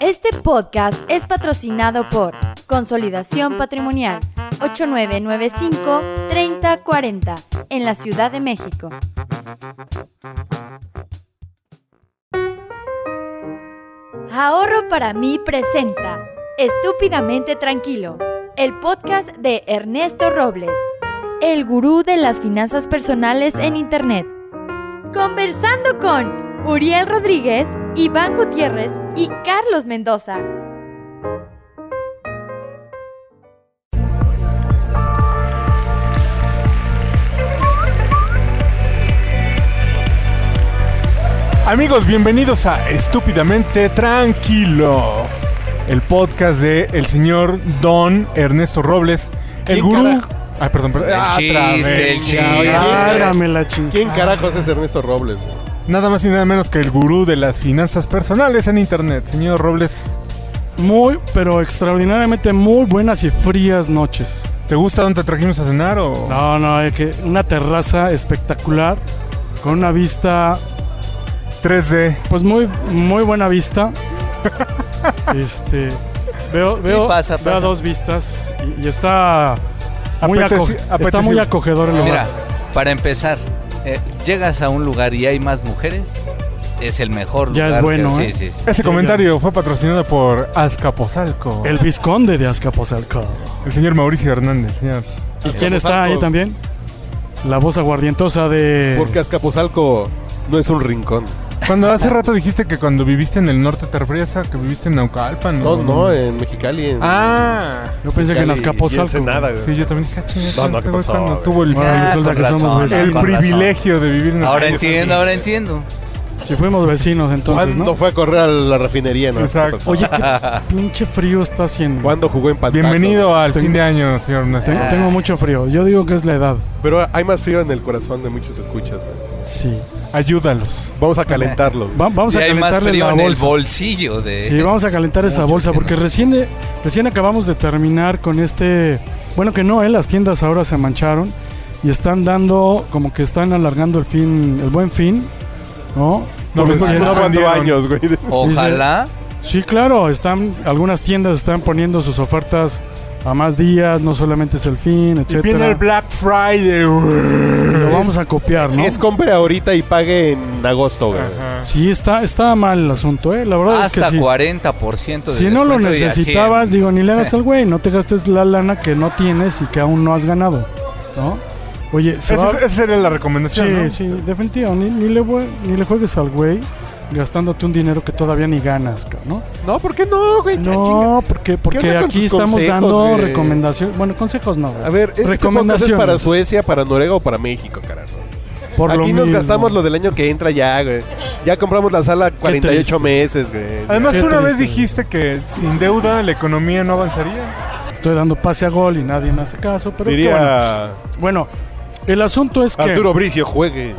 Este podcast es patrocinado por Consolidación Patrimonial 8995-3040 en la Ciudad de México. Ahorro para mí presenta Estúpidamente Tranquilo, el podcast de Ernesto Robles, el gurú de las finanzas personales en Internet. Conversando con Uriel Rodríguez, Iván Gutiérrez y Carlos Mendoza. Amigos, bienvenidos a Estúpidamente Tranquilo, el podcast de el señor Don Ernesto Robles, el ¿Quién gurú. carajo? Ay, perdón, perdón. El Ah, chiste, el chiste. oye, chingada. ¿Quién carajos es Ernesto Robles? güey? Nada más y nada menos que el gurú de las finanzas personales en internet. Señor Robles, Muy, pero extraordinariamente muy buenas y frías noches. ¿te gusta dónde te trajimos a cenar o...? No, no, es que una terraza espectacular con una vista, 3D. pues muy, muy buena vista. este, veo, veo, pasa, veo pasa. dos vistas y, y está muy, Apeteci- aco- está muy apetecible. acogedor el lugar. Mira, para empezar, eh, llegas a un lugar y hay más mujeres, es el mejor Ya lugar. es bueno, que- ¿eh? Sí, sí, sí. Ese comentario fue patrocinado por Azcapotzalco. El vizconde de Azcapotzalco. El señor Mauricio Hernández, señor. ¿Y quién está ahí también? La voz aguardientosa de... Porque Azcapotzalco no es un rincón. Cuando hace rato dijiste que cuando viviste en el norte te referías a que viviste en Naucalpan. No, no, en Mexicali. En Ah, Yo pensé que en Azcapotzalco. nada, sí, yo también dije, ah, chinga, No, no, ese ¿qué güey pasó, cuando güey? tuvo el, Ah, somos razón. vecinos. el privilegio de vivir en Ahora entiendo, ahora entiendo. Si fuimos vecinos entonces, ¿Cuándo ¿no? fue a correr a la refinería? No? Exacto. Oye, qué pinche frío está haciendo. ¿Cuándo jugó en Pantaxo? Bienvenido al Tengo- fin de año, señor Ernesto. Tengo, tengo mucho frío. Yo digo que es la edad. Pero hay más frío en el corazón de muchos escuchas. güey. Sí. Ayúdalos. Vamos a calentarlo. Va- vamos Y a más calentarle frío la en el bolsa. bolsillo de... Sí, vamos a calentar esa Mucho bolsa que porque recién, de- recién acabamos de terminar con este... Bueno, que no, ¿eh? Las tiendas ahora se mancharon y están dando, como que están alargando el fin, el buen fin, ¿no? No, Por no cuatro vendieron. años, güey. Ojalá. Sí, claro, están, algunas tiendas están poniendo sus ofertas a más días, no solamente es el fin, Y etcétera. viene el Black Friday. Lo vamos a copiar, ¿no? Es compre ahorita y pague en agosto, güey. Sí, está, está mal el asunto, ¿eh? La verdad Hasta es que sí. 40% de Si no lo y necesitabas, digo, ni le hagas al güey, no te gastes la lana que no tienes y que aún no has ganado, ¿no? Oye, se Esa, va... esa sería la recomendación, Sí, ¿no? sí, definitivo, ni, ni le, voy- ni le juegues al güey gastándote un dinero que todavía ni ganas, ¿no? No, ¿por qué no, güey? No, porque, porque con aquí estamos consejos, dando güey? recomendaciones, bueno, consejos no, güey. A ver, ¿este recomendaciones. para Suecia, para Noruega o para México, carajo? Por lo Aquí nos mismo. gastamos lo del año que entra ya, güey. Ya compramos la sala 48 triste. meses, güey. Además, Qué tú una vez dijiste que sin deuda la economía no avanzaría. Estoy dando pase a gol y nadie me hace caso, pero diría bueno. Bueno, el asunto es que Arturo Bricio, juegue.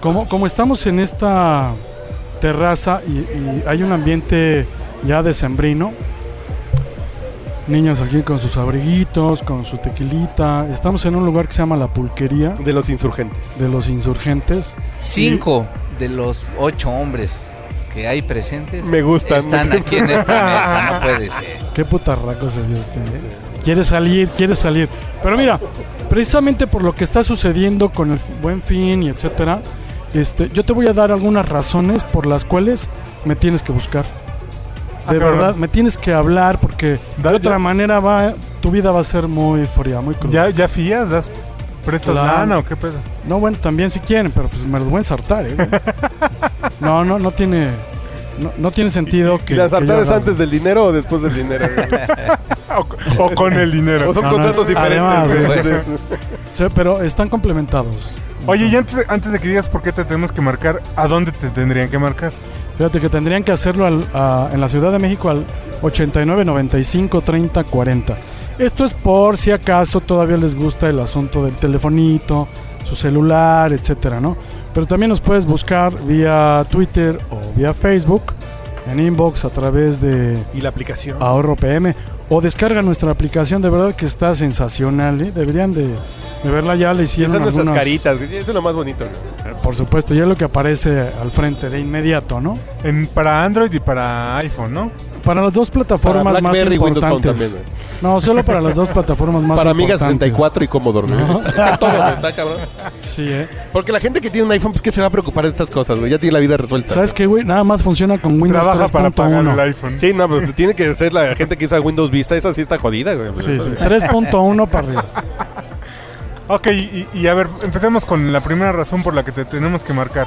como, como estamos en esta terraza y, y hay un ambiente ya decembrino, niños aquí con sus abriguitos, con su tequilita, estamos en un lugar que se llama La Pulquería De los insurgentes. de los insurgentes. Cinco de los ocho hombres que hay presentes Me gustan. están aquí en esta mesa, no puede ser. Qué putarraco se vio este, ¿eh? Quiere salir, quiere salir. Pero mira, precisamente por lo que está sucediendo con el buen fin y etcétera, este, yo te voy a dar algunas razones por las cuales me tienes que buscar. Ah, De verdad, me tienes que hablar porque Da- de otra ya- manera va, tu vida va a ser muy fría, muy cruda. ¿Ya, ya fías? ¿Das prestas Claro. lana o qué pedo? No, bueno, también si quieren, pero pues me los voy a ensartar, ¿eh? No, no, no tiene, no, no tiene sentido que. ¿Y las haga- antes del dinero o después del dinero? O, o con el dinero. o son No, no, contratos además, diferentes. Sí, pero están complementados. Oye, y antes, antes de que digas por qué te tenemos que marcar, ¿a dónde te tendrían que marcar? Fíjate que tendrían que hacerlo al- a- en la Ciudad de México al 89 95 30 40. Esto es por si acaso todavía les gusta el asunto del telefonito, su celular, etcétera, ¿no? Pero también nos puedes buscar vía Twitter o vía Facebook, en inbox a través de Y la aplicación. Ahorro PM O descarga nuestra aplicación, de verdad que está sensacional, ¿eh? Deberían de, de verla ya, le hicieron algunas- caritas. Eso es lo más bonito, güey. Por supuesto, ya es lo que aparece al frente de inmediato, ¿no? En, para Android y para iPhone, ¿no? Para las dos plataformas Para más importantes. también, no, solo para las dos plataformas más Para Amiga importantes. 64 y Commodore, güey. Todo, güey, está cabrón. Sí, ¿eh? Porque la gente que tiene un iPhone, pues, ¿qué se va a preocupar de estas cosas, güey? Ya tiene la vida resuelta. ¿Sabes qué, güey? Nada más funciona con Windows Trabaja para pagar 3.1. el iPhone. Sí, no, pues tiene que ser la gente que usa Windows Vista. Esa sí está jodida, güey. Sí, sí. 3.1 para arriba. Ok, y, y a ver, empecemos con la primera razón por la que te tenemos que marcar.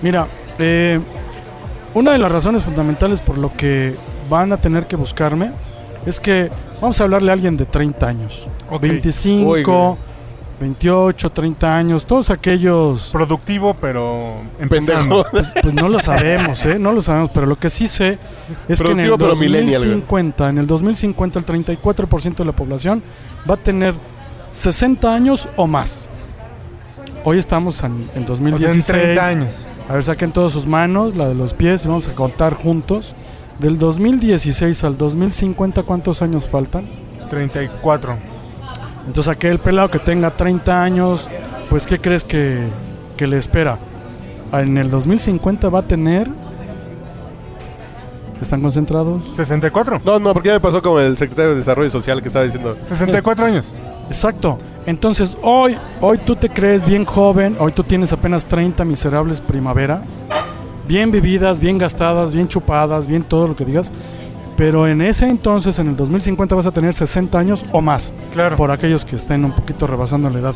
Mira, eh, una de las razones fundamentales por lo que van a tener que buscarme es que vamos a hablarle a alguien de 30 años. Ok. 25, Uy, güey. 28, 30 años, todos aquellos... Productivo, pero empezando. Pendejo. Pues, pues no lo sabemos, ¿eh? No lo sabemos, pero lo que sí sé es que en el Productivo, pero millennial, güey. 2050, en el 2050 el 34% de la población va a tener 60 años o más. Hoy estamos en, en O sea, 2016. en 30 años. A ver, saquen todas sus manos, la de los pies, y vamos a contar juntos. Del 2016 al 2050, ¿cuántos años faltan? 34. Entonces, aquel pelado que tenga 30 años, pues, ¿qué crees que, que le espera? En el 2050 va a tener... ¿Están concentrados? 64. No, no, porque ya me pasó como el secretario de Desarrollo Social que estaba diciendo. 64 años. Exacto. Entonces, hoy, hoy tú te crees bien joven, hoy tú tienes apenas 30 miserables primaveras, bien vividas, bien gastadas, bien chupadas, bien todo lo que digas. Pero en ese entonces, en el 2050, vas a tener 60 años o más, Claro. por aquellos que estén un poquito rebasando la edad.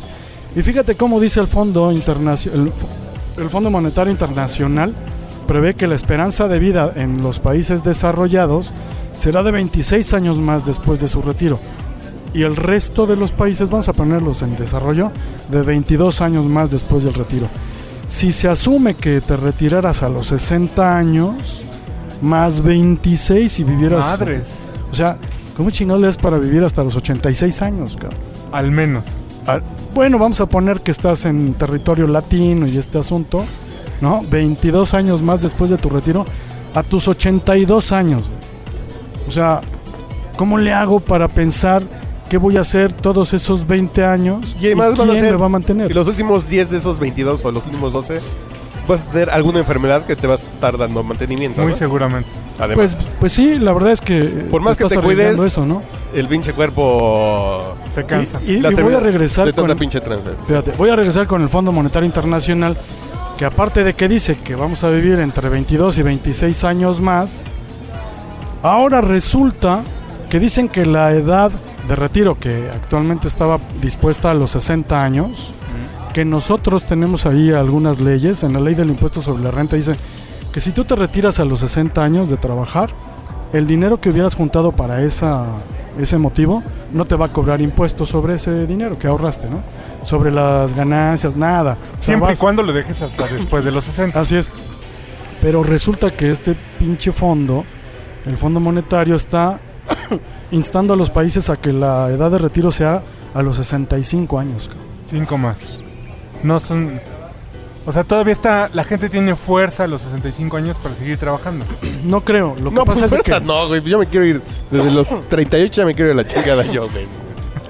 Y fíjate cómo dice el Fondo Internacional, el Fondo Monetario Internacional prevé que la esperanza de vida en los países desarrollados será de 26 años más después de su retiro. Y el resto de los países, vamos a ponerlos en desarrollo, de 22 años más después del retiro. Si se asume que te retiraras a los 60 años, más 26 y vivieras... Madres. O sea, ¿cómo chingados le das para vivir hasta los 86 años, cabrón? Al menos. Bueno, vamos a poner que estás en territorio latino y este asunto, ¿no? 22 años más después de tu retiro, a tus 82 años. güey. O sea, ¿cómo le hago para pensar qué voy a hacer todos esos 20 años? Y además van a quién ser- me va a mantener? Y los últimos 10 de esos 22 o los últimos 12 vas a tener alguna enfermedad que te va a estar dando mantenimiento. Muy ¿no? seguramente. Además, Pues, pues sí, la verdad es que Por más que te cuides, eso, ¿no? el pinche cuerpo. Se cansa. Y, y- la y voy a regresar de tanta con, pinche transfer. Fíjate, voy a regresar con el Fondo Monetario Internacional, que aparte de que dice que vamos a vivir entre 22 y 26 años más, ahora resulta que dicen que la edad de retiro, que actualmente estaba dispuesta a los 60 años, que nosotros tenemos ahí algunas leyes, en la ley del impuesto sobre la renta dice que si tú te retiras a los 60 años de trabajar, el dinero que hubieras juntado para esa, ese motivo no te va a cobrar impuestos sobre ese dinero que ahorraste, ¿no? Sobre las ganancias, nada. O sea, Siempre y cuando lo dejes hasta después de los 60. Así es. Pero resulta que este pinche fondo, el Fondo Monetario, está instando a los países a que la edad de retiro sea a los 65 años. Cinco más. No son. O sea, todavía está. La gente tiene fuerza a los 65 años para seguir trabajando. No creo. Lo que No, pues pasa es fuerza, que no, güey. Yo me quiero ir. Desde los 38 ya me quiero ir a la chingada yo, güey.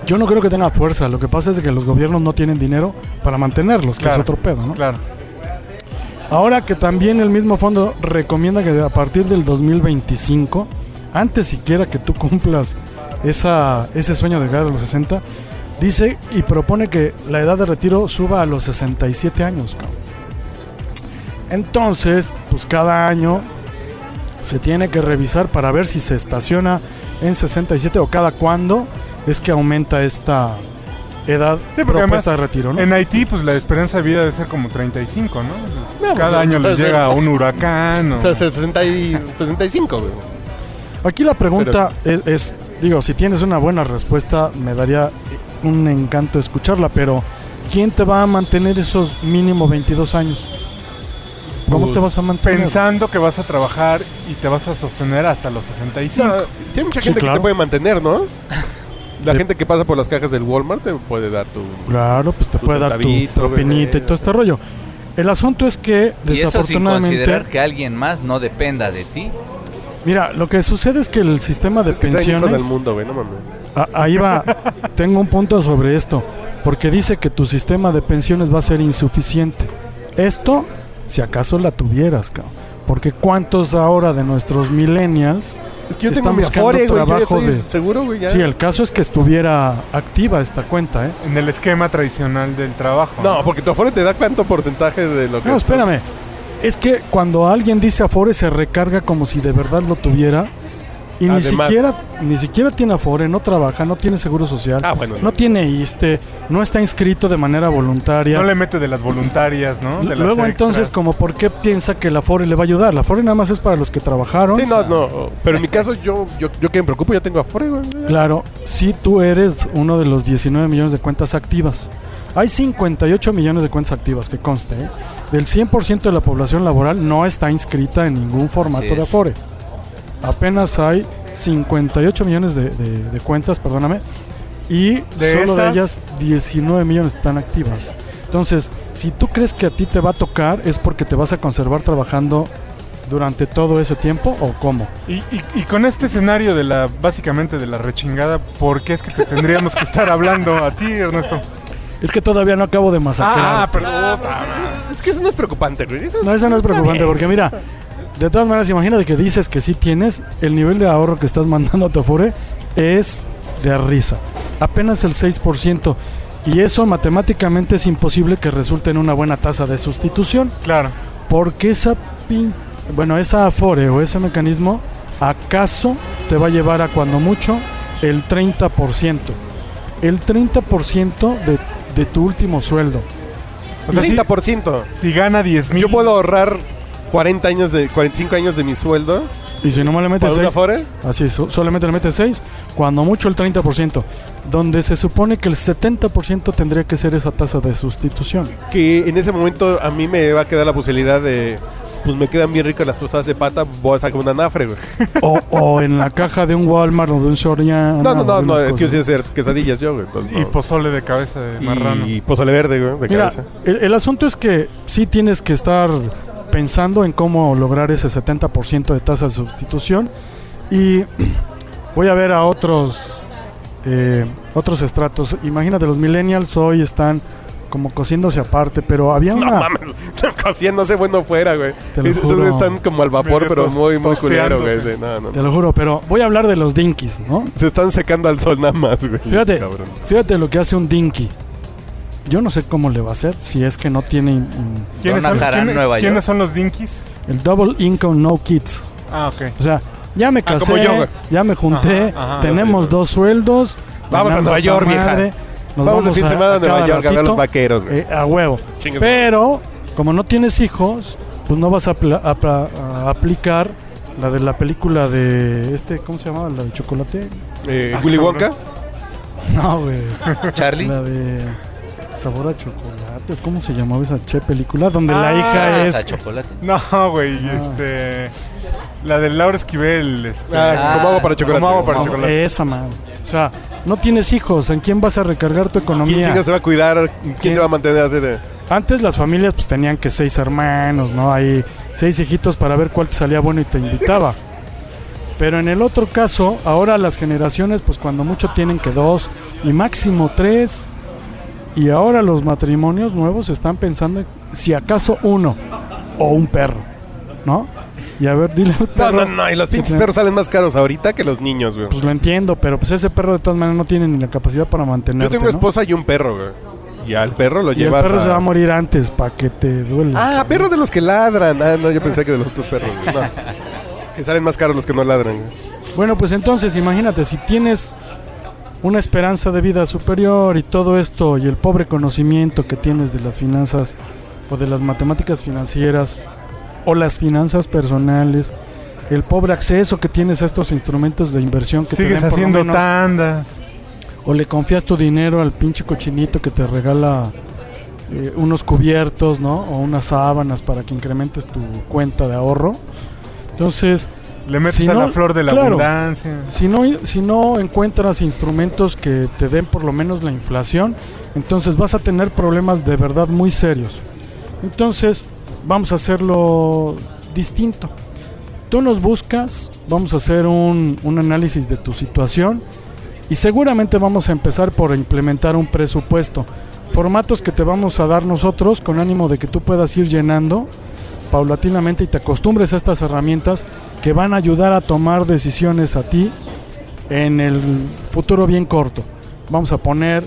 yo no creo que tenga fuerza. Lo que pasa es que los gobiernos no tienen dinero para mantenerlos, que Claro. es otro pedo, ¿no? Claro. Ahora que también el mismo fondo recomienda que a partir del 2025, antes siquiera que tú cumplas esa, ese sueño de llegar a los 60, dice y propone que la edad de retiro suba a los 67 años. cabrón. Entonces, pues cada año se tiene que revisar para ver si se estaciona en 67 o cada cuándo es que aumenta esta edad Sí, propuesta además de retiro, ¿no? en Haití, pues la esperanza de vida debe ser como 35, ¿no? No, Cada pues, año les pues, llega un huracán. O... O sea, 60 y 65, güey. Aquí la pregunta es, es, digo, si tienes una buena respuesta, me daría eh, un encanto escucharla, pero ¿quién te va a mantener esos mínimo 22 años? ¿Cómo Pues, te vas a mantener? Pensando que vas a trabajar y te vas a sostener hasta los 65. No, sí hay mucha Sí, gente que te puede mantener, ¿no? La De- gente que pasa por las cajas del Walmart te puede dar tu... Claro, pues te Tu puede dar tu propinita y todo este rollo. El asunto es que Y eso sin desafortunadamente considerar que alguien más no dependa de ti. Mira, lo que sucede es que el sistema de Es que pensiones... del mundo, güey, no mames. Ah, ahí va. Tengo un punto sobre esto. Porque dice que tu sistema de pensiones va a ser insuficiente. Esto, si acaso la tuvieras, cabrón. Porque cuántos ahora de nuestros millennials... Es que yo Están tengo mi buscando Afore, güey, yo trabajo estoy de- seguro, güey, ya. Sí, el caso es que estuviera activa esta cuenta, ¿eh? En el esquema tradicional del trabajo. No, porque tu Afore te da cuánto porcentaje de lo que... No, espérame. Es que cuando alguien dice Afore se recarga como si de verdad lo tuviera. Y ni siquiera, ni siquiera tiene Afore, no trabaja, no tiene seguro social, Ah, bueno. no tiene ISTE, no está inscrito de manera voluntaria. No le mete de las voluntarias, ¿no? De las Luego entonces, como por qué piensa que la Afore le va a ayudar? La Afore nada más es para los que trabajaron. Sí, no, no. Pero en mi caso, yo, yo, yo que me preocupo, ya tengo Afore, güey. Claro, si tú eres uno de los 19 millones de cuentas activas. Hay 58 millones de cuentas activas, que conste. ¿eh? Del 100% de la población laboral no está inscrita en ningún formato de Afore. Apenas hay 58 millones de, de- de cuentas, perdóname. Y De solo de ellas 19 millones están activas. Entonces, si tú crees que a ti te va a tocar, es porque te vas a conservar trabajando durante todo ese tiempo o cómo. Y, y- y con este escenario de la, básicamente de la rechingada, ¿por qué es que te tendríamos que estar hablando a ti, Ernesto? Es que todavía no acabo de masacrar. Ah, perdón. Es que eso no es preocupante, güey. Eso No, eso no es preocupante porque mira, de todas maneras, imagínate que dices que sí tienes, el nivel de ahorro que estás mandando a tu Afore es de risa. Apenas el 6%. Y eso matemáticamente es imposible que resulte en una buena tasa de sustitución. Claro. Porque esa pin... Bueno, esa Afore o ese mecanismo, acaso te va a llevar a cuando mucho el 30%. El 30% de, de tu último sueldo. O sea, si, 30%. si gana 10 mil. Yo puedo ahorrar 40 años de 45 años de mi sueldo Y si no me le metes para un seis- Afore. Así es, so- solamente le metes 6, cuando mucho el 30%, donde se supone que el 70% tendría que ser esa tasa de sustitución. Que en ese momento a mí me va a quedar la posibilidad de. Pues me quedan bien ricas las tostadas de pata, voy a sacar una nafre, güey. O, o en la caja de un Walmart o de un Soriana. No, no, no, no, es que yo sé hacer quesadillas yo, güey. entonces Y no. pozole de cabeza de marrano. Y pozole verde, güey, de Mira, cabeza. el, el asunto es que sí tienes que estar pensando en cómo lograr ese 70% de tasa de sustitución. Y voy a ver a otros, eh, otros estratos. Imagínate, los millennials hoy están como cociéndose aparte, pero había No una... mames, cociéndose bueno fuera, güey. Te lo Esos juro. están como al vapor, Medio pero tos- muy, muy culero, güey. tosteándose. sí, No, no, Te no. lo juro, pero voy a hablar de los dinkies, ¿no? Se están secando al sol nada más, güey. Fíjate, Cabrón. fíjate lo que hace un dinky. Yo no sé cómo le va a hacer si es que no tiene ¿Quiénes, son, quién- Nueva quiénes York. son los dinkies? el double income no kids. Ah, ok. O sea, ya me Ah, casé, como yo, güey. ya me junté, Ajá, ajá. tenemos dos sueldos. Vamos a ganamos Nueva York, vieja. Nos Vamos de fin de semana a Nueva York a ver a los vaqueros, güey. eh, a huevo. Pero, como no tienes hijos, pues no vas a, aplicar la de la película de este, ¿cómo se llamaba? La de chocolate. Eh, Ah, Willy. Wonka. No, güey. Charlie. La de sabor a chocolate. ¿Cómo se llamaba esa che película? Donde la Ah, hija es. Chocolate. No, güey, Ah. este... La de Laura Esquivel, este... Ah, como agua para chocolate. Como agua para chocolate. Esa madre. O sea, no tienes hijos. ¿En quién vas a recargar tu ¿Quién economía? chinga se va a cuidar? ¿Quién, ¿Quién? te va a mantener así de.? Antes las familias pues tenían que seis hermanos, ¿no? Ahí seis hijitos para ver cuál te salía bueno y te invitaba. Pero en el otro caso, ahora las generaciones pues cuando mucho tienen que dos y máximo tres. Y ahora los matrimonios nuevos están pensando en si acaso uno o un perro, ¿no? Y a ver, dile al No, perro. no, no. Y los que pinches perros salen más caros ahorita que los niños, güey. Pues lo entiendo, pero pues ese perro de todas maneras no tiene ni la capacidad para Yo mantenerte, tengo ¿no? esposa y un perro, güey. Y al perro lo Y el perro a- se va a morir antes para que te duele. Ah, perro de los que ladran. Ah, no, yo pensé que de los otros perros. No. Que salen más caros los que no ladran. Bueno, pues entonces imagínate, si tienes una esperanza de vida superior y todo esto y el pobre conocimiento que tienes de las finanzas o de las matemáticas financieras o las finanzas personales, el pobre acceso que tienes a estos instrumentos de inversión que te Sigues den por lo haciendo menos- tandas. o le confías tu dinero al pinche cochinito que te regala eh, unos cubiertos, ¿no? O unas sábanas para que incrementes tu cuenta de ahorro. Entonces, Le metes Si a no, la flor de la claro. abundancia. Si no, si no encuentras instrumentos que te den por lo menos la inflación, entonces vas a tener problemas de verdad muy serios. Entonces, vamos a hacerlo distinto. Tú nos buscas, vamos a hacer un, un análisis de tu situación y seguramente vamos a empezar por implementar un presupuesto. Formatos que te vamos a dar nosotros con ánimo de que tú puedas ir llenando paulatinamente y te acostumbres a estas herramientas que van a ayudar a tomar decisiones a ti en el futuro bien corto. Vamos a poner,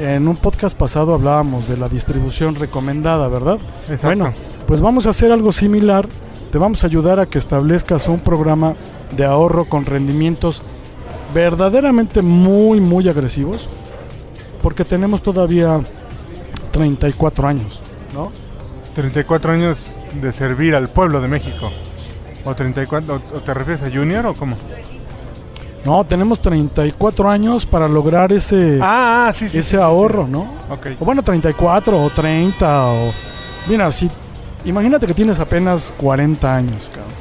en un podcast pasado hablábamos de la distribución recomendada, ¿verdad? Exacto. Bueno, pues vamos a hacer algo similar. Te vamos a ayudar a que establezcas un programa de ahorro con rendimientos verdaderamente muy, muy agresivos. Porque tenemos todavía 34 años, ¿no? 34 años de servir al pueblo de México. ¿O 34? ¿O o te refieres a Junior o cómo? No, tenemos 34 años para lograr ese, Ah, ah, sí, sí. ese sí, ahorro. ¿no? Ok. O bueno, 34 o 30 o... Mira, si... Imagínate que tienes apenas 40 años, cabrón.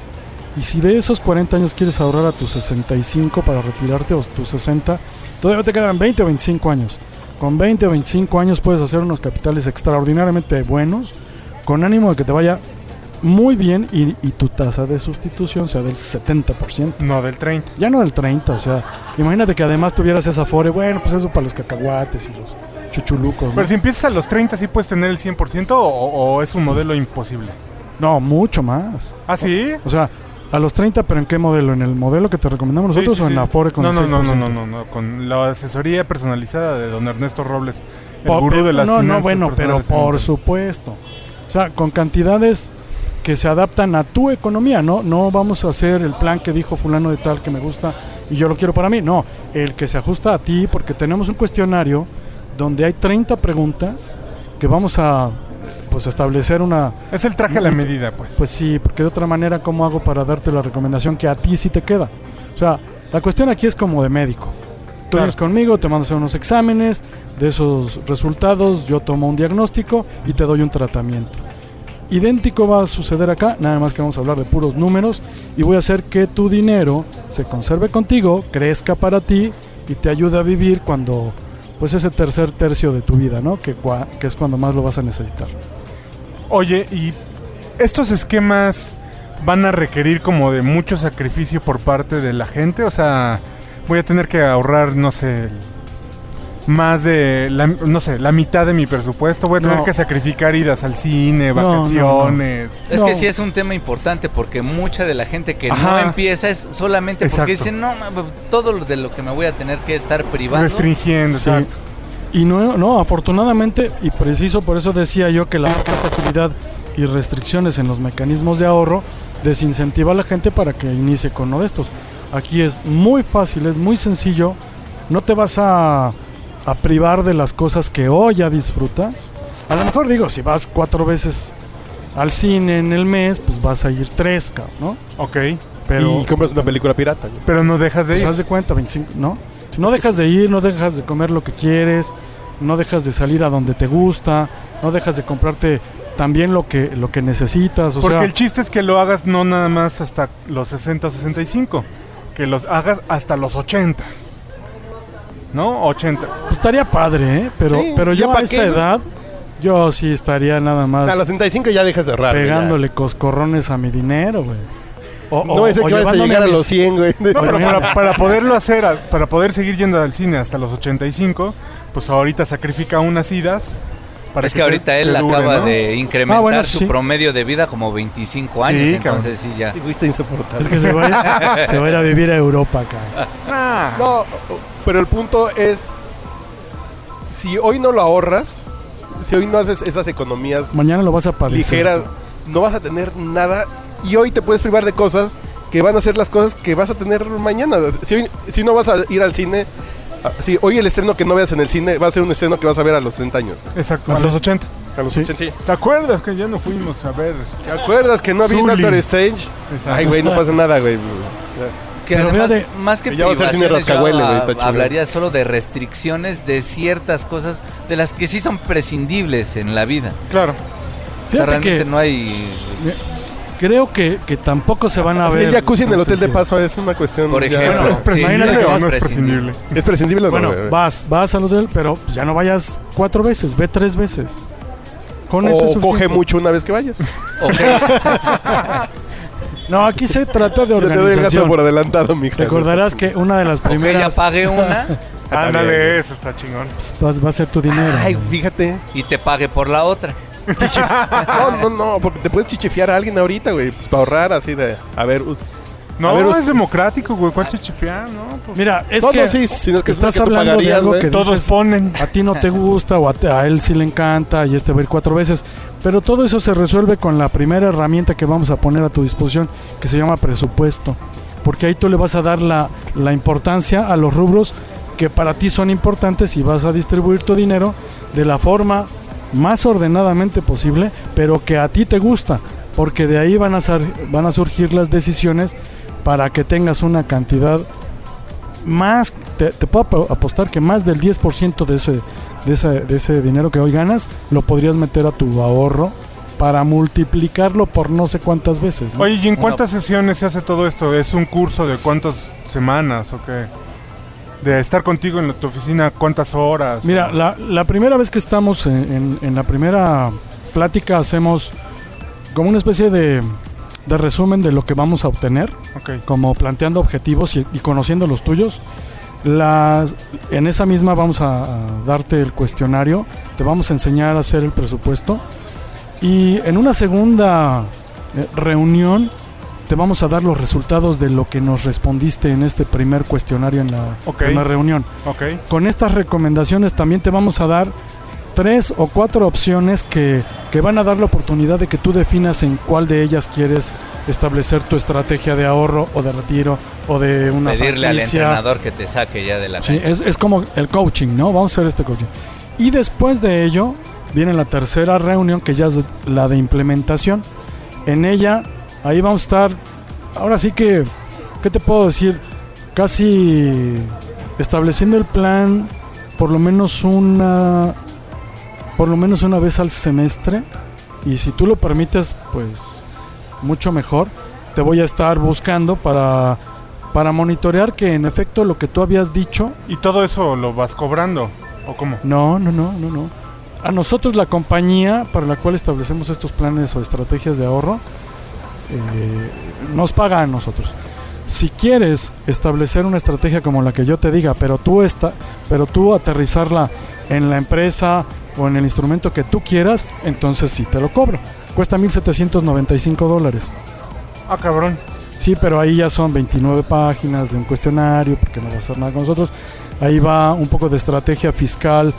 Y si de esos 40 años quieres ahorrar a tus 65 para retirarte o tus 60, todavía te quedan 20 o 25 años. Con 20 o 25 años puedes hacer unos capitales extraordinariamente buenos, con ánimo de que te vaya muy bien y, y tu tasa de sustitución sea del 70%. No, del 30. Ya no del 30, o sea, imagínate que además tuvieras esa Afore, bueno, pues eso para los cacahuates y los chuchulucos. ¿no? Pero si empiezas a los 30, ¿sí puedes tener el 100% o, o es un modelo imposible? No, mucho más. ¿Ah, sí? O sea, a los 30, pero ¿en qué modelo? ¿En el modelo que te recomendamos nosotros sí, o en la Afore con no, el no, no, 6%? no, no, no, no, con la asesoría personalizada de don Ernesto Robles, el gurú de las no, no, bueno, pero por supuesto. O sea, con cantidades que se adaptan a tu economía, ¿no? No vamos a hacer el plan que dijo fulano de tal que me gusta y yo lo quiero para mí. No, el que se ajusta a ti porque tenemos un cuestionario donde hay 30 preguntas que vamos a pues establecer una Es el traje a la medida, pues. Pues sí, porque de otra manera, ¿cómo hago para darte la recomendación que a ti sí te queda? O sea, la cuestión aquí es como de médico. Tú Claro. vienes conmigo, te mando a hacer unos exámenes, de esos resultados yo tomo un diagnóstico y te doy un tratamiento. Idéntico va a suceder acá, nada más que vamos a hablar de puros números y voy a hacer que tu dinero se conserve contigo, crezca para ti y te ayude a vivir cuando, pues ese tercer tercio de tu vida, ¿no? Que, es cuando más lo vas a necesitar. Oye, ¿y estos esquemas van a requerir como de mucho sacrificio por parte de la gente? O sea, voy a tener que ahorrar, no sé, más de, la, no sé, la mitad de mi presupuesto. Voy a tener No. que sacrificar idas al cine, No, no, no. vacaciones. Es No. que sí es un tema importante porque mucha de la gente que no empieza es solamente porque Exacto. dicen, no, todo lo de lo que me voy a tener que estar privando. Restringiendo, Sí. exacto. Y no, no, afortunadamente, y preciso por eso decía yo que la facilidad y restricciones en los mecanismos de ahorro desincentiva a la gente para que inicie con uno de estos. Aquí es muy fácil, es muy sencillo, no te vas a, a privar de las cosas que hoy ya disfrutas. A lo mejor digo, si vas cuatro veces al cine en el mes, pues vas a ir tres, cabrón, ¿no? Ok. Pero y compras una película pirata. güey. Pero no dejas de pues ir. haz de cuenta, 25, ¿no? No dejas de ir, no dejas de comer lo que quieres, no dejas de salir a donde te gusta, no dejas de comprarte también lo que, lo que necesitas. O Porque sea, el chiste es que lo hagas no nada más hasta los 60 o 65, que los hagas hasta los 80. ¿No? 80. pues estaría padre, ¿eh? Pero, Sí, pero ¿ya yo a esa qué, edad, yo sí estaría nada más A los 65 ya dejas de ahorrar. güey, ya. pegándole coscorrones a mi dinero, güey. O- No o- es el o que vas a llegar a los 100, güey. No, pero para, para poderlo hacer, para poder seguir yendo al cine hasta los 85, pues ahorita sacrifica unas idas. Para es que te- ahorita te él dure, acaba ¿no? de incrementar Ah, bueno, su sí. promedio de vida como 25 años, Sí, entonces sí ya. Sí, güey, está insoportable. Es que se va, a ir, se va a ir a vivir a Europa, cara. Ah, No, pero el punto es, si hoy no lo ahorras, si hoy no haces esas economías Mañana lo vas a padecer. ligeras, no vas a tener nada y hoy te puedes privar de cosas que van a ser las cosas que vas a tener mañana. Si, hoy- si no vas a ir al cine, ah, si hoy el estreno que no veas en el cine va a ser un estreno que vas a ver a los 60 años. exacto, a los es. 80. A los Sí. 80, sí. ¿Te acuerdas que ya no fuimos a ver? ¿Te acuerdas que no vi Zully. Doctor Strange? Exacto. Ay, güey, no pasa nada, güey. Que Pero además, fíjate, más que privaciones, yo hablaría solo de restricciones de ciertas cosas de las que sí son prescindibles en la vida. Claro. O sea, Fíjate realmente que no hay... creo que, que tampoco se van a ver. el jacuzzi en el hotel de paso es una cuestión. Por ya- ejemplo, Bueno, ¿es sí, prescindible o que no es es prescindible? ¿Es prescindible o no? Bueno, güey? vas, vas al hotel, pero pues ya no vayas cuatro veces, ve tres veces. Con eso es o coge mucho una vez que vayas. Ok. No, aquí se trata de Yo te doy el gasto organización. por adelantado, mija. Recordarás que una de las que ella primeras pague una Ándale, eso está chingón. pues, va, va a ser tu dinero. Ay, fíjate. y te pague por la otra. No, no, no, porque te puedes chichefiar a alguien ahorita, güey. Pues para ahorrar así de. A ver, us- No, A ver, es democrático, güey. ¿Cuál chichifear? No, pues Mira, es No, que no, sí, sí, no, es que estás es que tú hablando de pagarías, algo güey. que todos dices, ponen. a ti no te gusta o a, te- a él sí le encanta y este va a ir cuatro veces. Pero todo eso se resuelve con la primera herramienta que vamos a poner a tu disposición, que se llama presupuesto. Porque ahí tú le vas a dar la, la importancia a los rubros que para ti son importantes y vas a distribuir tu dinero de la forma más ordenadamente posible, pero que a ti te gusta. Porque de ahí van a, van a surgir las decisiones para que tengas una cantidad más, te, te puedo apo- apostar que más del 10% de ese, de, ese, de ese dinero que hoy ganas lo podrías meter a tu ahorro para multiplicarlo por no sé cuántas veces. ¿no? Oye, ¿y en cuántas sesiones se hace todo esto? ¿Es un curso de cuántas semanas o qué? De estar contigo en tu oficina, ¿cuántas horas? Mira, la, la primera vez que estamos en, en- en la primera plática hacemos como una especie de, de resumen de lo que vamos a obtener. Ok. como planteando objetivos y, y conociendo los tuyos. Las, en esa misma vamos a, a darte el cuestionario, te vamos a enseñar a hacer el presupuesto y en una segunda eh, reunión te vamos a dar los resultados de lo que nos respondiste en este primer cuestionario en la Ok. primera reunión. Con estas recomendaciones también te vamos a dar tres o cuatro opciones que, que van a dar la oportunidad de que tú definas en cuál de ellas quieres establecer tu estrategia de ahorro o de retiro o de una Pedirle al entrenador que te saque ya de la Sí, es, es como el coaching, ¿no? Vamos a hacer este coaching. Y después de ello viene la tercera reunión que ya es la de implementación. En ella, ahí vamos a estar, ahora sí que, ¿qué te puedo decir? Casi estableciendo el plan por lo menos una, por lo menos una vez al semestre. Y si tú lo permites, pues mucho mejor. Te voy a estar buscando para para monitorear que en efecto lo que tú habías dicho, ¿Y todo eso lo vas cobrando? ¿O cómo? no, no, no, no, no. A nosotros la compañía para la cual establecemos estos planes o estrategias de ahorro eh, nos paga a nosotros. Si quieres establecer una estrategia como la que yo te diga, pero tú esta, pero tú aterrizarla en la empresa o en el instrumento que tú quieras, entonces sí te lo cobro. Cuesta 1.795 dólares. Ah, cabrón. Sí, pero ahí ya son 29 páginas de un cuestionario, porque no va a hacer nada con nosotros. Ahí va un poco de estrategia fiscal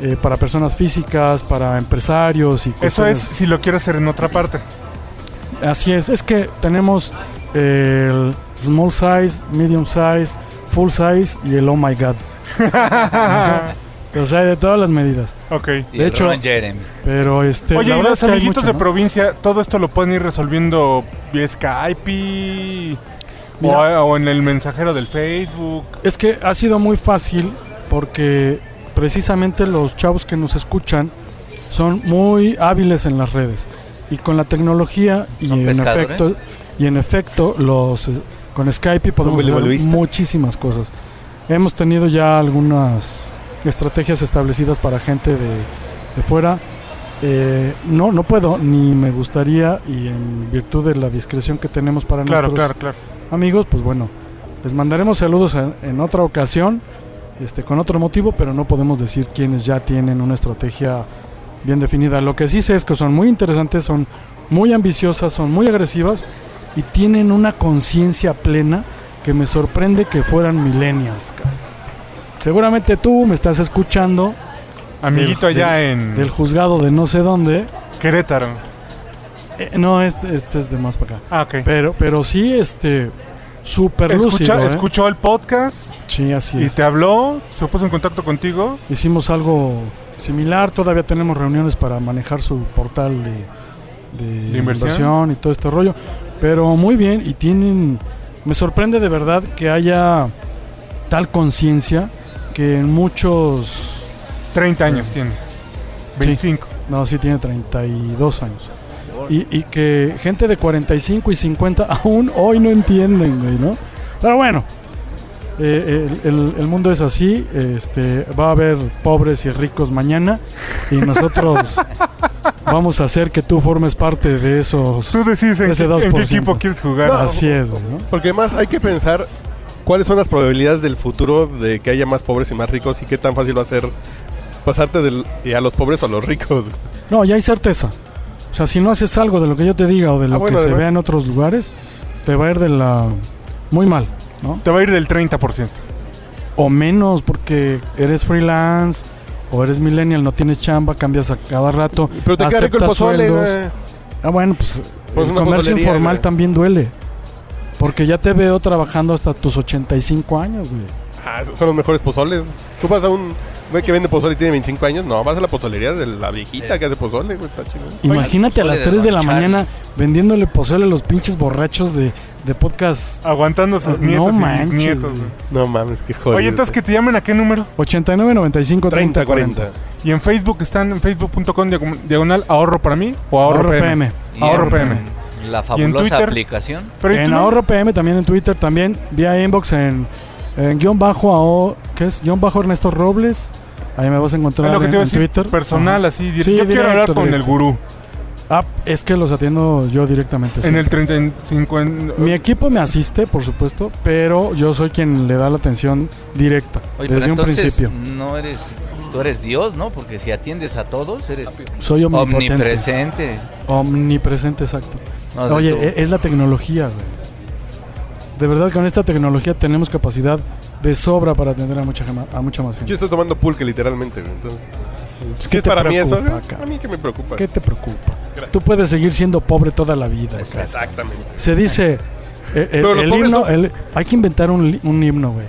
eh, para personas físicas, para empresarios y Eso es si lo quiero hacer en otra parte. Así es, es que tenemos el small size, medium size, full size y el oh my god. O sea, hay de todas las medidas. ok. Y de hecho- Ron Jeremy. Pero este. Oye, la y los es que hay amiguitos mucho, de ¿no? provincia, todo esto lo pueden ir resolviendo vía Skype y- o, en el mensajero del Facebook. Es que ha sido muy fácil porque precisamente los chavos que nos escuchan son muy hábiles en las redes y con la tecnología y ¿Son en pescadores? efecto y en efecto los eh, con Skype podemos hacer muchísimas cosas. Hemos tenido ya algunas estrategias establecidas para gente de, de fuera. Eh, no, no puedo ni me gustaría y en virtud de la discreción que tenemos para Claro, nuestros claro, claro. amigos, pues bueno, les mandaremos saludos en, en otra ocasión, este, con otro motivo, pero no podemos decir quiénes ya tienen una estrategia bien definida. Lo que sí sé es que son muy interesantes, son muy ambiciosas, son muy agresivas y tienen una conciencia plena que me sorprende que fueran millennials. cabrón. Seguramente tú me estás escuchando Amiguito Del- allá en del juzgado de no sé dónde. Querétaro. Eh, no, este, este es de más para acá. Ah, ok. Pero, pero sí, este, súper lúcido. ¿eh? Escuchó el podcast Sí, así y es. te habló, se puso en contacto contigo. Hicimos algo similar, todavía tenemos reuniones para manejar su portal de, de ¿De inversión? inversión y todo este rollo. Pero muy bien, y tienen. Me sorprende de verdad que haya tal conciencia que en muchos. 30 años tiene. 25. No, sí, tiene 32 años. Y, y que gente de 45 y 50 aún hoy no entienden, güey, ¿no? Pero bueno, eh, el, el- el mundo es así. Este, va a haber pobres y ricos mañana. Y nosotros vamos a hacer que tú formes parte de esos. Tú decides en, Ese qué, en qué 2%. equipo quieres jugar. Así es, güey, ¿no? Porque además hay que pensar cuáles son las probabilidades del futuro de que haya más pobres y más ricos y qué tan fácil va a ser pasarte del, y a los pobres o a los ricos. No, ya hay certeza. O sea, si no haces algo de lo que yo te diga o de lo Ah, bueno, que se vea en otros lugares, te va a ir de la. Muy mal, ¿no? Te va a ir del 30%. O menos porque eres freelance o eres millennial, no tienes chamba, cambias a cada rato. Pero te queda rico el aceptas pozole. Ah, bueno, pues Pues el comercio informal también duele. Porque ya te veo trabajando hasta tus 85 años, güey. Ah, son los mejores pozoles. Tú vas a un güey que vende pozole y tiene 25 años. No, vas a la pozolería de la viejita que hace pozole, güey. Está chido. Imagínate a las de 3 de la mañana vendiéndole pozole a los pinches borrachos de, de podcast Aguantando a sus No nietos y manches, güey. No mames, qué jodido. Oye, entonces que te llamen a qué número? 89 95 30 30, 40. 40. Y en Facebook están en facebook.com diagon- diagonal ahorro para mí o ahorro, Ahorro PM. Ahorro PM. La fabulosa Twitter? aplicación. Pero ¿y tú En no? ahorro PM también en Twitter, también vía inbox en, en guion bajo AO, ¿qué es? Guión bajo Ernesto Robles. Ahí me vas a encontrar Es lo que en, te iba a en decir, Twitter. personal, Ajá. así. dir- Sí, yo quiero directo, hablar con el directo. gurú. Ah, es que los atiendo yo directamente. sí. En el 35. En, Mi equipo me asiste, por supuesto, pero yo soy quien le da la atención directa Oye, desde pero un entonces principio. no eres... Tú eres Dios, ¿no? Porque si atiendes a todos, eres Soy omnipresente. Omnipresente, exacto. No, Oye, tú. e- es la tecnología, güey. De verdad, con esta tecnología tenemos capacidad de sobra para atender a mucha, a mucha más Yo gente. estoy tomando pulque literalmente, güey. Entonces, ¿Qué ¿qué es te para mí eso? preocupa, güey? A mí que me preocupa. ¿Qué te preocupa? Tú puedes seguir siendo pobre toda la vida. Exactamente. Se dice, eh, el, los el himno, son- el- hay que inventar un, himno, güey.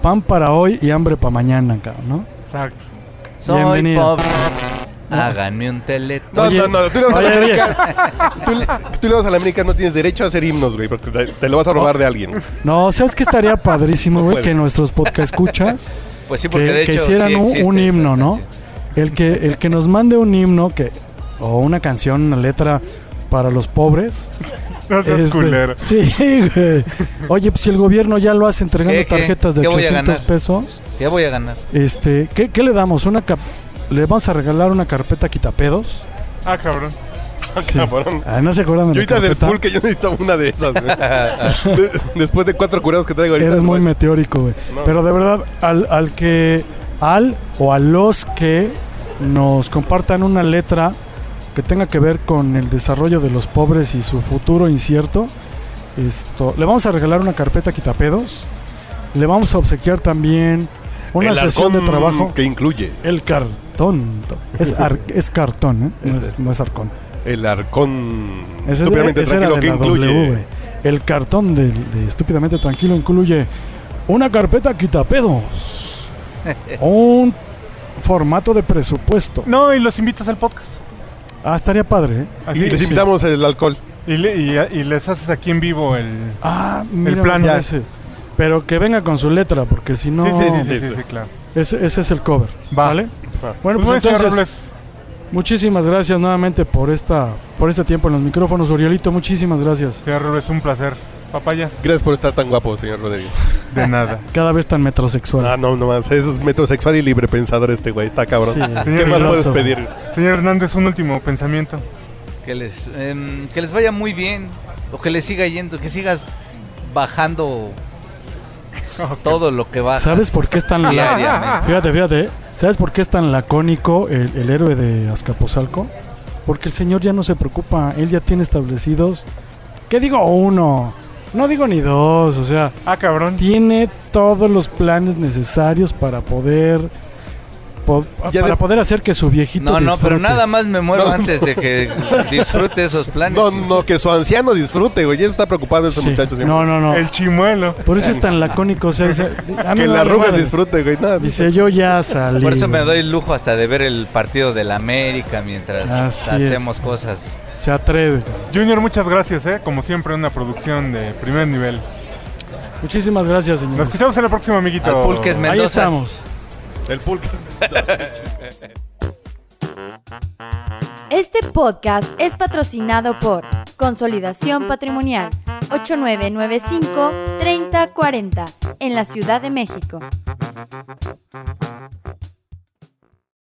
Pan para hoy y hambre para mañana, cabrón, ¿no? Exacto. Soy Bienvenido. pobre. Háganme un teletón. No, Oye, no, no. Tú le vas a la. América. Tú, le- tú le vas a la América, no tienes derecho a hacer himnos, güey. Porque te, te lo vas a robar de alguien. No, ¿sabes qué estaría padrísimo, güey? puede. que nuestros podcast escuchas Pues sí, porque que, de que hecho hicieran sí un, existe un esa himno, ¿no? canción. El que, el que nos mande un himno que o una canción, una letra para los pobres. No seas este, culero. Sí, güey. Oye, pues si el gobierno ya lo hace entregando ¿Qué, qué? tarjetas de ¿Qué voy a 800 ganar? pesos, Ya voy a ganar. este, ¿qué, qué le damos? Una cap- le vamos a regalar una carpeta quitapedos. Ah, cabrón. Sí. Cabrón. Ah, no se acuerdan de Yo ahorita del carpeta. pulque yo necesito una de esas. De- Después de cuatro curados que traigo ahorita. Eres muy meteórico, güey. No. Pero de verdad, al, al que, al o a los que nos compartan una letra que tenga que ver con el desarrollo de los pobres y su futuro incierto, esto, le vamos a regalar una carpeta quitapedos. Le vamos a obsequiar también una El sesión de trabajo. Que incluye El cartón. Es, ar- es cartón, ¿eh? No es, no es arcón. el arcón Ese, estúpidamente era tranquilo que la incluye. W. El cartón de, de Estúpidamente Tranquilo incluye una carpeta quitapedos, un formato de presupuesto. No, y los invitas al podcast. Ah, estaría padre, ¿eh? Así. y les sí. invitamos el alcohol. Y, le- y- y les haces aquí en vivo el. Ah, mira, plan me ya. parece. Pero que venga con su letra, porque si no... sí, sí, sí, sí, sí, sí, sí. sí, claro. Ese, ese es el cover, Va. ¿vale? Va. Bueno, Pues pues, entonces, Robles. muchísimas gracias nuevamente por esta por este tiempo en los micrófonos. Urielito, muchísimas gracias. Señor Robles, un placer. Papaya, Gracias por estar tan guapo, señor Rodríguez. de nada. Cada vez tan metrosexual. Ah, no, no más. Es metrosexual y libre pensador este güey. Está cabrón. Sí, ¿Qué Señor más puedes pedir? Señor Hernández, un último pensamiento. Que les, em, que les vaya muy bien. O que les siga yendo. Que sigas bajando todo lo que baja. ¿Sabes por qué es tan Diariamente. Fíjate, fíjate. ¿eh? ¿Sabes por qué es tan lacónico el, el héroe de Azcapotzalco? Porque el señor ya no se preocupa. Él ya tiene establecidos. ¿Qué digo uno? No digo ni dos. O sea, Ah, cabrón. tiene todos los planes necesarios para poder. Po- Ya para de- poder hacer que su viejito. No, no, pero nada más me muero No, antes de que disfrute esos planes. No, no, que su anciano disfrute, güey. Ya está preocupado ese Sí. muchacho siempre. No, no, no. El chimuelo. Por eso es tan lacónico. O sea, que la arrugas disfrute, güey. Nada, Dice, yo ya salí. Por eso me doy el lujo hasta de ver el partido del América mientras Así hacemos cosas. Se atreve. Junior, muchas gracias, ¿eh? Como siempre, una producción de primer nivel. Muchísimas gracias, señor. Nos escuchamos en la próxima, amiguito. Al Pulques Ahí Mendoza. estamos. El pulque. Este podcast es patrocinado por Consolidación Patrimonial 8995-3040 en la Ciudad de México.